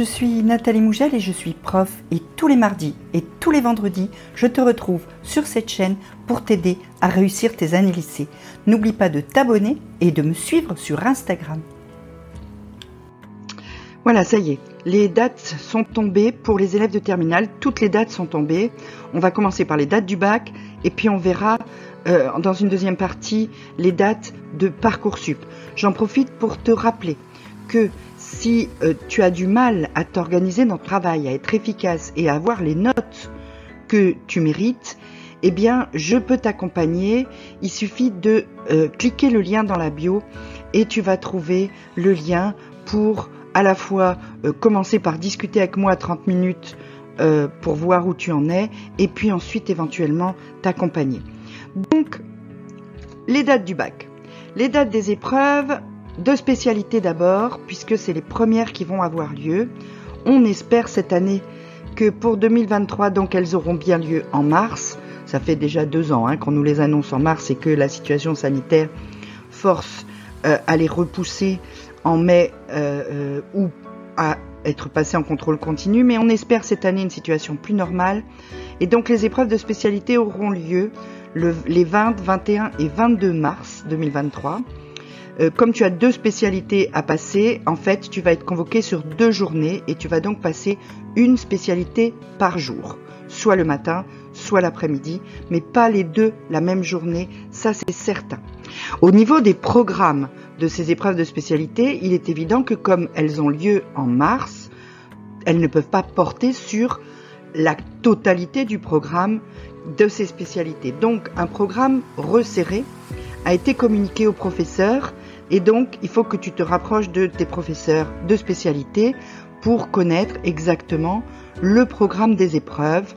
je suis Nathalie Mougel et je suis prof et tous les mardis et tous les vendredis, je te retrouve sur cette chaîne pour t'aider à réussir tes années lycée. N'oublie pas de t'abonner et de me suivre sur Instagram. Voilà, ça y est, les dates sont tombées pour les élèves de terminale. Toutes les dates sont tombées. On va commencer par les dates du bac et puis on verra euh, dans une deuxième partie les dates de Parcoursup. J'en profite pour te rappeler que si euh, tu as du mal à t'organiser dans ton travail, à être efficace et à avoir les notes que tu mérites, eh bien, je peux t'accompagner. Il suffit de euh, cliquer le lien dans la bio et tu vas trouver le lien pour à la fois euh, commencer par discuter avec moi 30 minutes pour voir où tu en es et puis ensuite éventuellement t'accompagner. Donc, les dates du bac. Les dates des épreuves, de spécialité d'abord, puisque c'est les premières qui vont avoir lieu. On espère cette année que pour 2023, donc elles auront bien lieu en mars. Ça fait déjà deux ans hein, qu'on nous les annonce en mars et que la situation sanitaire force euh, à les repousser en mai euh, euh, ou à être passé en contrôle continu, mais on espère cette année une situation plus normale. Et donc les épreuves de spécialité auront lieu les 20, 21 et 22 mars 2023. Euh, comme tu as deux spécialités à passer, en fait, tu vas être convoqué sur deux journées et tu vas donc passer une spécialité par jour, soit le matin, soit l'après-midi, mais pas les deux la même journée, ça c'est certain. Au niveau des programmes de ces épreuves de spécialité, il est évident que comme elles ont lieu en mars, elles ne peuvent pas porter sur la totalité du programme de ces spécialités. Donc un programme resserré a été communiqué aux professeurs et donc il faut que tu te rapproches de tes professeurs de spécialité pour connaître exactement le programme des épreuves,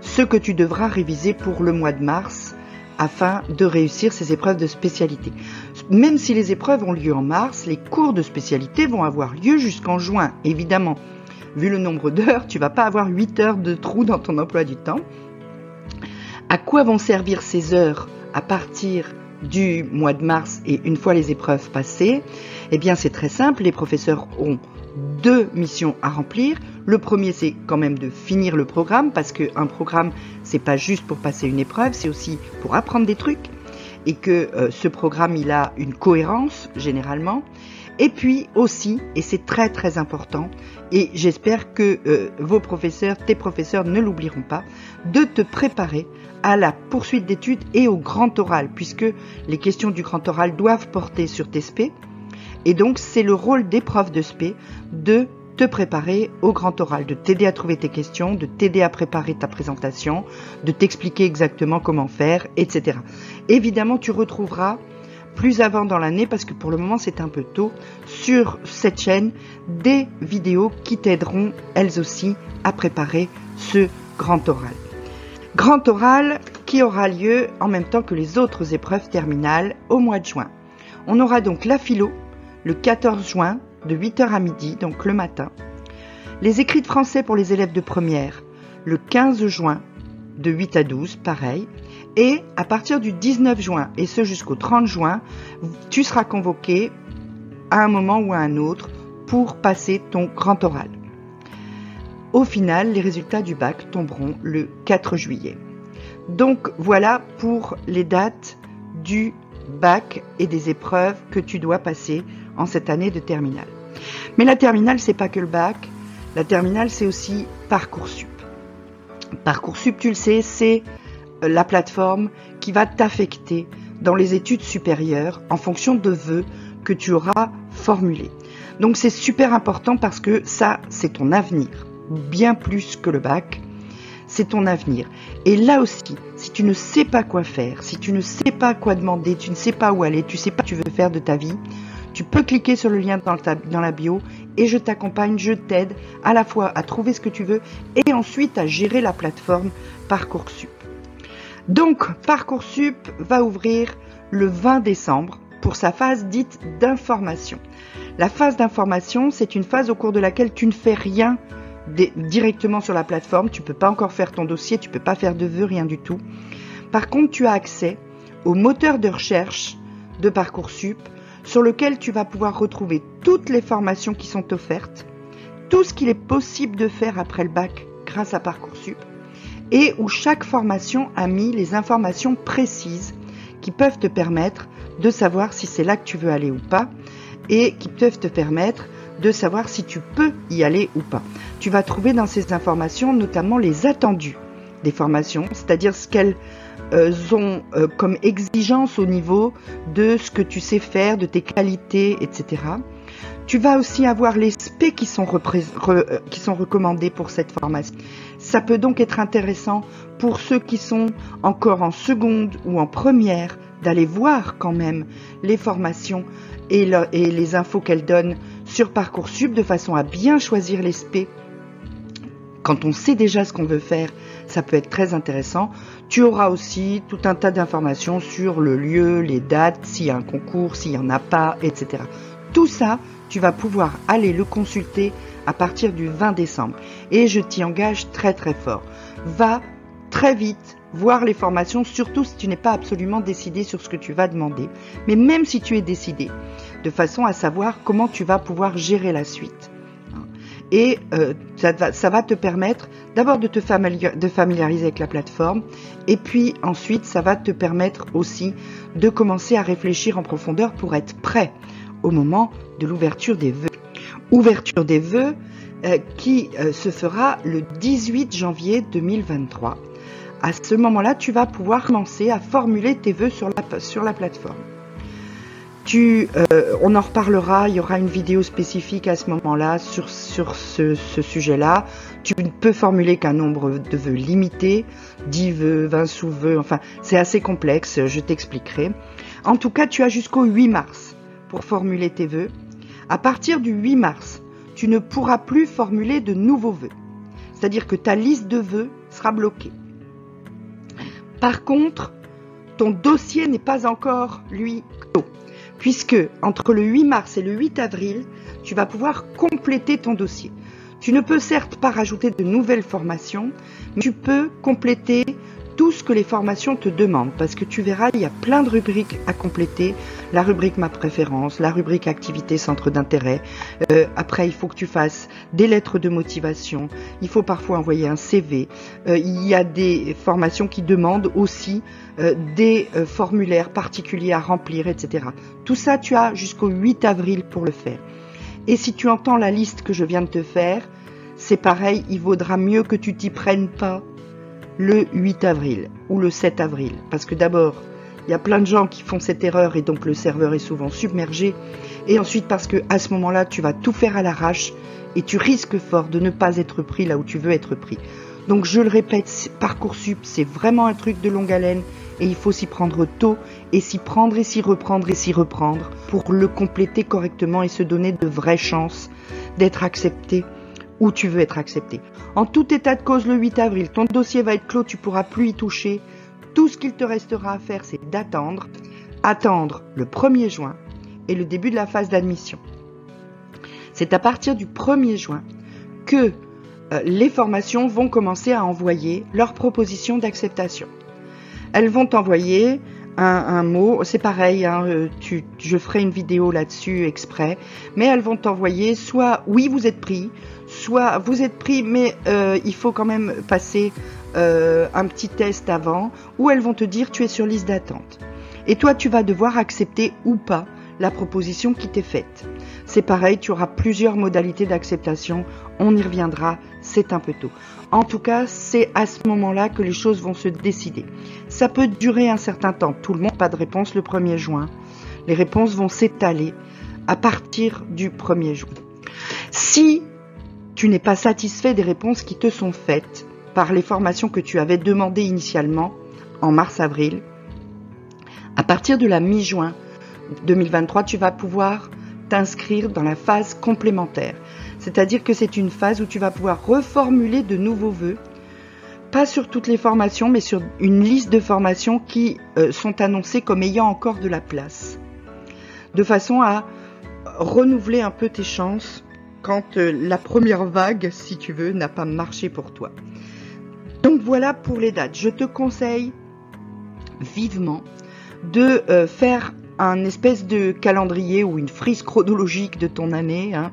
ce que tu devras réviser pour le mois de mars afin de réussir ces épreuves de spécialité. Même si les épreuves ont lieu en mars, les cours de spécialité vont avoir lieu jusqu'en juin. Évidemment, vu le nombre d'heures, tu vas pas avoir 8 heures de trou dans ton emploi du temps. À quoi vont servir ces heures à partir du mois de mars et une fois les épreuves passées Eh bien, c'est très simple. Les professeurs ont deux missions à remplir. Le premier, c'est quand même de finir le programme parce qu'un programme, c'est pas juste pour passer une épreuve, c'est aussi pour apprendre des trucs et que euh, ce programme, il a une cohérence généralement. Et puis aussi, et c'est très très important, et j'espère que euh, vos professeurs, tes professeurs ne l'oublieront pas, de te préparer à la poursuite d'études et au grand oral, puisque les questions du grand oral doivent porter sur tes SP. Et donc, c'est le rôle des profs de SP de te préparer au grand oral, de t'aider à trouver tes questions, de t'aider à préparer ta présentation, de t'expliquer exactement comment faire, etc. Évidemment, tu retrouveras plus avant dans l'année, parce que pour le moment c'est un peu tôt, sur cette chaîne des vidéos qui t'aideront elles aussi à préparer ce grand oral. Grand oral qui aura lieu en même temps que les autres épreuves terminales au mois de juin. On aura donc la philo le 14 juin de 8h à midi, donc le matin. Les écrits de français pour les élèves de première le 15 juin de 8 à 12, pareil. Et à partir du 19 juin, et ce jusqu'au 30 juin, tu seras convoqué à un moment ou à un autre pour passer ton grand oral. Au final, les résultats du bac tomberont le 4 juillet. Donc voilà pour les dates du bac et des épreuves que tu dois passer en cette année de terminale. Mais la terminale, c'est pas que le bac. La terminale, c'est aussi Parcoursup. Parcoursup, tu le sais, c'est la plateforme qui va t'affecter dans les études supérieures en fonction de vœux que tu auras formulés. Donc c'est super important parce que ça, c'est ton avenir, bien plus que le bac, c'est ton avenir. Et là aussi, si tu ne sais pas quoi faire, si tu ne sais pas quoi demander, tu ne sais pas où aller, tu ne sais pas ce que tu veux faire de ta vie, tu peux cliquer sur le lien dans, la bio et je t'accompagne, je t'aide à la fois à trouver ce que tu veux et ensuite à gérer la plateforme Parcoursup. Donc, Parcoursup va ouvrir le 20 décembre pour sa phase dite d'information. La phase d'information, c'est une phase au cours de laquelle tu ne fais rien directement sur la plateforme, tu peux pas encore faire ton dossier, tu peux pas faire de vœux, rien du tout. Par contre, tu as accès au moteur de recherche de Parcoursup sur lequel tu vas pouvoir retrouver toutes les formations qui sont offertes, tout ce qu'il est possible de faire après le bac grâce à Parcoursup et où chaque formation a mis les informations précises qui peuvent te permettre de savoir si c'est là que tu veux aller ou pas et qui peuvent te permettre de savoir si tu peux y aller ou pas. Tu vas trouver dans ces informations notamment les attendus des formations, c'est-à-dire ce qu'elles euh, ont euh, comme exigence au niveau de ce que tu sais faire, de tes qualités, etc. Tu vas aussi avoir les SP qui sont, euh, qui sont recommandés pour cette formation. Ça peut donc être intéressant pour ceux qui sont encore en seconde ou en première d'aller voir quand même les formations et, les infos qu'elles donnent sur Parcoursup de façon à bien choisir les. Quand on sait déjà ce qu'on veut faire, ça peut être très intéressant. Tu auras aussi tout un tas d'informations sur le lieu, les dates, s'il y a un concours, s'il n'y en a pas, etc. Tout ça, tu vas pouvoir aller le consulter à partir du 20 décembre. Et je t'y engage très très fort. Va très vite voir les formations, surtout si tu n'es pas absolument décidé sur ce que tu vas demander. Mais même si tu es décidé, de façon à savoir comment tu vas pouvoir gérer la suite. Et euh, ça, va, te permettre d'abord de te familiariser avec la plateforme, et puis ensuite ça va te permettre aussi de commencer à réfléchir en profondeur pour être prêt au moment de l'ouverture des vœux. Ouverture des vœux euh, qui euh, se fera le 18 janvier 2023. À ce moment-là, tu vas pouvoir commencer à formuler tes vœux sur la, sur la plateforme. Tu, euh, on en reparlera, il y aura une vidéo spécifique à ce moment-là sur, ce sujet-là. Tu ne peux formuler qu'un nombre de vœux limité, 10 vœux, 20 sous-vœux, enfin c'est assez complexe, je t'expliquerai. En tout cas, tu as jusqu'au 8 mars pour formuler tes vœux. À partir du 8 mars, tu ne pourras plus formuler de nouveaux vœux. C'est-à-dire que ta liste de vœux sera bloquée. Par contre, ton dossier n'est pas encore, lui, clos. Puisque entre le 8 mars et le 8 avril, tu vas pouvoir compléter ton dossier. Tu ne peux certes pas rajouter de nouvelles formations, mais tu peux compléter tout ce que les formations te demandent, parce que tu verras, il y a plein de rubriques à compléter. La rubrique Ma préférence, la rubrique Activité Centre d'intérêt. Euh, après, il faut que tu fasses des lettres de motivation. Il faut parfois envoyer un CV. Euh, il y a des formations qui demandent aussi euh, des formulaires particuliers à remplir, etc. Tout ça, tu as jusqu'au 8 avril pour le faire. Et si tu entends la liste que je viens de te faire, c'est pareil, il vaudra mieux que tu t'y prennes pas le 8 avril ou le 7 avril. Parce que d'abord, il y a plein de gens qui font cette erreur et donc le serveur est souvent submergé. Et ensuite parce que à ce moment-là, tu vas tout faire à l'arrache et tu risques fort de ne pas être pris là où tu veux être pris. Donc je le répète, Parcoursup, c'est vraiment un truc de longue haleine et il faut s'y prendre tôt et s'y prendre et s'y reprendre et s'y reprendre pour le compléter correctement et se donner de vraies chances d'être accepté où tu veux être accepté. En tout état de cause, le 8 avril, ton dossier va être clos, tu pourras plus y toucher. Tout ce qu'il te restera à faire, c'est d'attendre, attendre le 1er juin et le début de la phase d'admission. C'est à partir du 1er juin que euh, les formations vont commencer à envoyer leurs propositions d'acceptation. Elles vont t'envoyer un, mot, c'est pareil, hein, euh, je ferai une vidéo là-dessus exprès, mais elles vont t'envoyer soit oui vous êtes pris, soit vous êtes pris, mais euh, il faut quand même passer euh, un petit test avant, ou elles vont te dire tu es sur liste d'attente. Et toi, tu vas devoir accepter ou pas la proposition qui t'est faite. C'est pareil, tu auras plusieurs modalités d'acceptation, on y reviendra, c'est un peu tôt. En tout cas, c'est à ce moment-là que les choses vont se décider. Ça peut durer un certain temps, tout le monde pas de réponse le 1er juin. Les réponses vont s'étaler à partir du 1er juin. Si tu n'es pas satisfait des réponses qui te sont faites par les formations que tu avais demandées initialement en mars-avril, à partir de la mi-juin 2023, tu vas pouvoir t'inscrire dans la phase complémentaire. C'est-à-dire que c'est une phase où tu vas pouvoir reformuler de nouveaux vœux, pas sur toutes les formations, mais sur une liste de formations qui euh, sont annoncées comme ayant encore de la place. De façon à renouveler un peu tes chances quand euh, la première vague, si tu veux, n'a pas marché pour toi. Donc voilà pour les dates. Je te conseille vivement de euh, faire un espèce de calendrier ou une frise chronologique de ton année, hein,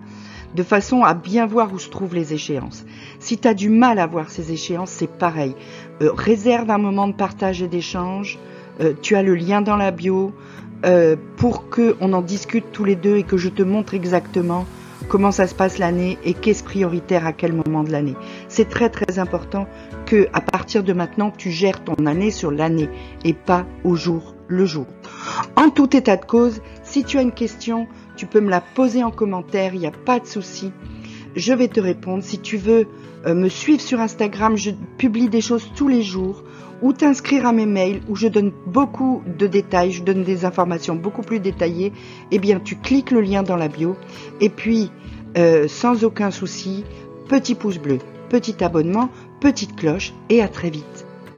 de façon à bien voir où se trouvent les échéances. Si tu as du mal à voir ces échéances, c'est pareil. Euh, réserve un moment de partage et d'échange. Euh, tu as le lien dans la bio euh, pour que on en discute tous les deux et que je te montre exactement comment ça se passe l'année et qu'est-ce prioritaire à quel moment de l'année. C'est très très important que à partir de maintenant tu gères ton année sur l'année et pas au jour le jour. En tout état de cause, si tu as une question, tu peux me la poser en commentaire, il n'y a pas de souci. Je vais te répondre. Si tu veux euh, me suivre sur Instagram, je publie des choses tous les jours ou t'inscrire à mes mails où je donne beaucoup de détails, je donne des informations beaucoup plus détaillées, eh bien tu cliques le lien dans la bio et puis euh, sans aucun souci, petit pouce bleu, petit abonnement, petite cloche et à très vite.